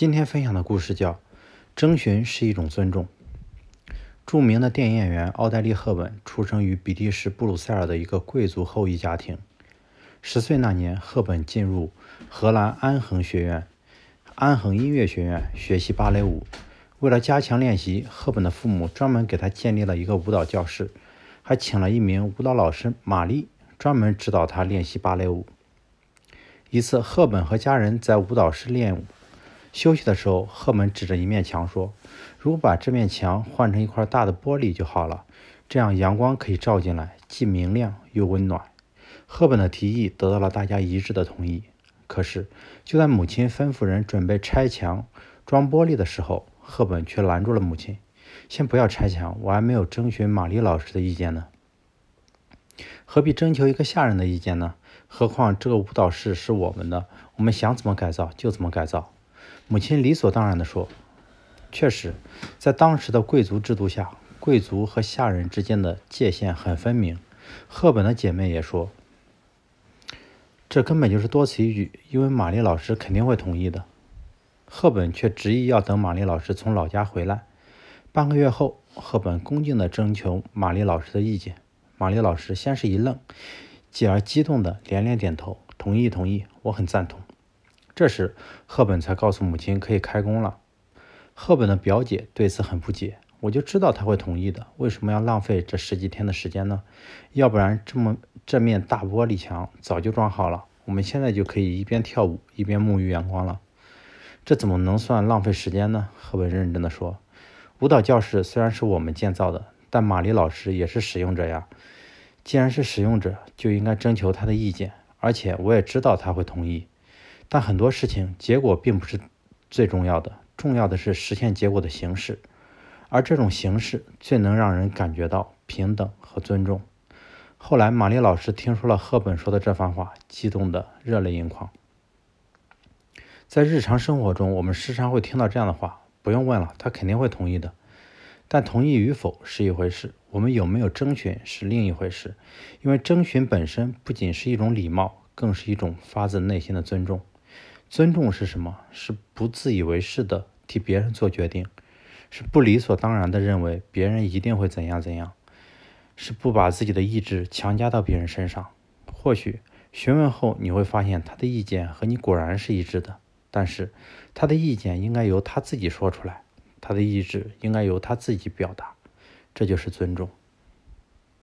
今天分享的故事叫《征询是一种尊重》。著名的电影演员奥黛丽·赫本出生于比利时布鲁塞尔的一个贵族后裔家庭。十岁那年，赫本进入荷兰安恒学院、安恒音乐学院学习芭蕾舞。为了加强练习，赫本的父母专门给她建立了一个舞蹈教室，还请了一名舞蹈老师玛丽，专门指导她练习芭蕾舞。一次，赫本和家人在舞蹈室练舞。休息的时候，赫本指着一面墙说：“如果把这面墙换成一块大的玻璃就好了，这样阳光可以照进来，既明亮又温暖。”赫本的提议得到了大家一致的同意。可是，就在母亲吩咐人准备拆墙装玻璃的时候，赫本却拦住了母亲：“先不要拆墙，我还没有征询玛丽老师的意见呢。何必征求一个下人的意见呢？何况这个舞蹈室是我们的，我们想怎么改造就怎么改造。”母亲理所当然地说：“确实，在当时的贵族制度下，贵族和下人之间的界限很分明。”赫本的姐妹也说：“这根本就是多此一举，因为玛丽老师肯定会同意的。”赫本却执意要等玛丽老师从老家回来。半个月后，赫本恭敬地征求玛丽老师的意见。玛丽老师先是一愣，继而激动地连连点头：“同意，同意，我很赞同。”这时，赫本才告诉母亲可以开工了。赫本的表姐对此很不解，我就知道他会同意的，为什么要浪费这十几天的时间呢？要不然，这么这面大玻璃墙早就装好了，我们现在就可以一边跳舞一边沐浴阳光了。这怎么能算浪费时间呢？赫本认真的说：“舞蹈教室虽然是我们建造的，但玛丽老师也是使用者呀。既然是使用者，就应该征求他的意见，而且我也知道他会同意。”但很多事情结果并不是最重要的，重要的是实现结果的形式，而这种形式最能让人感觉到平等和尊重。后来，玛丽老师听说了赫本说的这番话，激动得热泪盈眶。在日常生活中，我们时常会听到这样的话：“不用问了，他肯定会同意的。”但同意与否是一回事，我们有没有征询是另一回事。因为征询本身不仅是一种礼貌，更是一种发自内心的尊重。尊重是什么？是不自以为是的替别人做决定，是不理所当然的认为别人一定会怎样怎样，是不把自己的意志强加到别人身上。或许询问后你会发现他的意见和你果然是一致的，但是他的意见应该由他自己说出来，他的意志应该由他自己表达，这就是尊重。